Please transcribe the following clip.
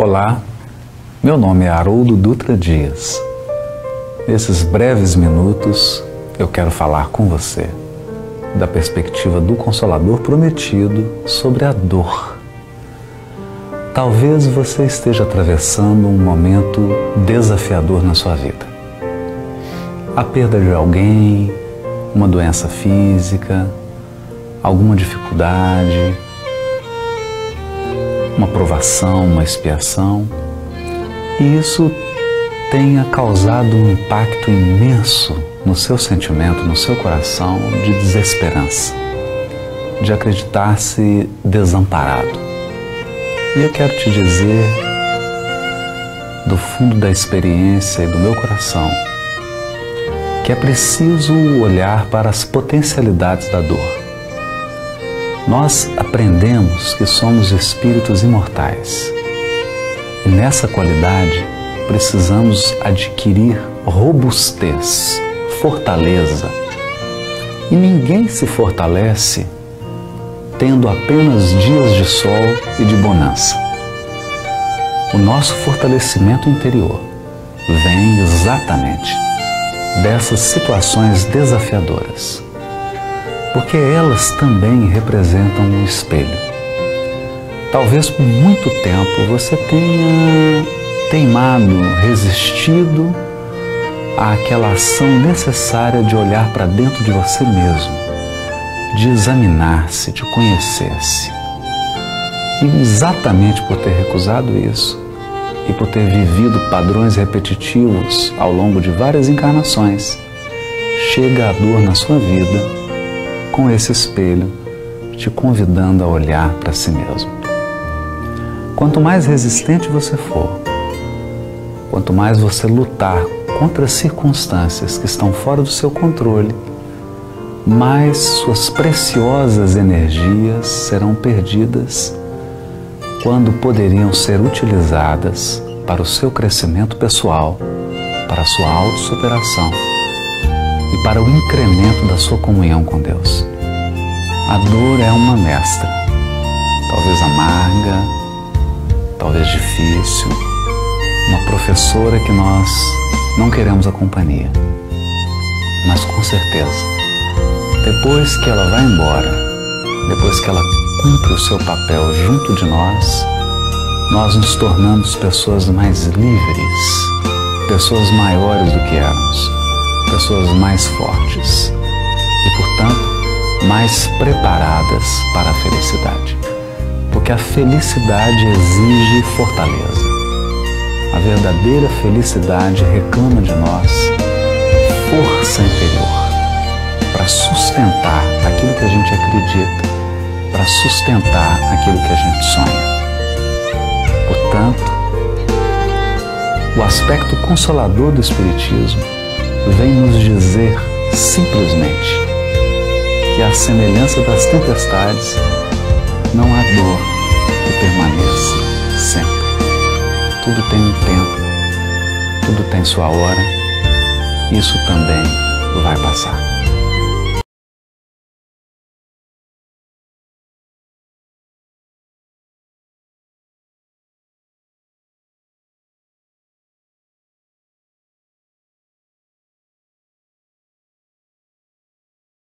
Olá, meu nome é Haroldo Dutra Dias. Nesses breves minutos eu quero falar com você da perspectiva do Consolador prometido sobre a dor. Talvez você esteja atravessando um momento desafiador na sua vida. A perda de alguém, uma doença física, alguma dificuldade, uma provação, uma expiação. E isso tenha causado um impacto imenso no seu sentimento, no seu coração de desesperança, de acreditar-se desamparado. E eu quero te dizer, do fundo da experiência e do meu coração, que é preciso olhar para as potencialidades da dor nós aprendemos que somos espíritos imortais. E nessa qualidade precisamos adquirir robustez, fortaleza. E ninguém se fortalece tendo apenas dias de sol e de bonança. O nosso fortalecimento interior vem exatamente dessas situações desafiadoras porque elas também representam um espelho. Talvez por muito tempo você tenha teimado, resistido àquela ação necessária de olhar para dentro de você mesmo, de examinar-se, de conhecer-se. E exatamente por ter recusado isso e por ter vivido padrões repetitivos ao longo de várias encarnações, chega a dor na sua vida com esse espelho, te convidando a olhar para si mesmo. Quanto mais resistente você for, quanto mais você lutar contra as circunstâncias que estão fora do seu controle, mais suas preciosas energias serão perdidas quando poderiam ser utilizadas para o seu crescimento pessoal, para a sua autossuperação e para o incremento da sua comunhão com Deus. A dor é uma mestra, talvez amarga, talvez difícil, uma professora que nós não queremos a companhia. Mas com certeza, depois que ela vai embora, depois que ela cumpre o seu papel junto de nós, nós nos tornamos pessoas mais livres, pessoas maiores do que éramos pessoas mais fortes. E, portanto, mais preparadas para a felicidade. Porque a felicidade exige fortaleza. A verdadeira felicidade reclama de nós força interior para sustentar aquilo que a gente acredita, para sustentar aquilo que a gente sonha. Portanto, o aspecto consolador do Espiritismo vem nos dizer simplesmente que, à semelhança das tempestades, não há dor que permaneça sempre. Tudo tem um tempo, tudo tem sua hora, isso também vai passar.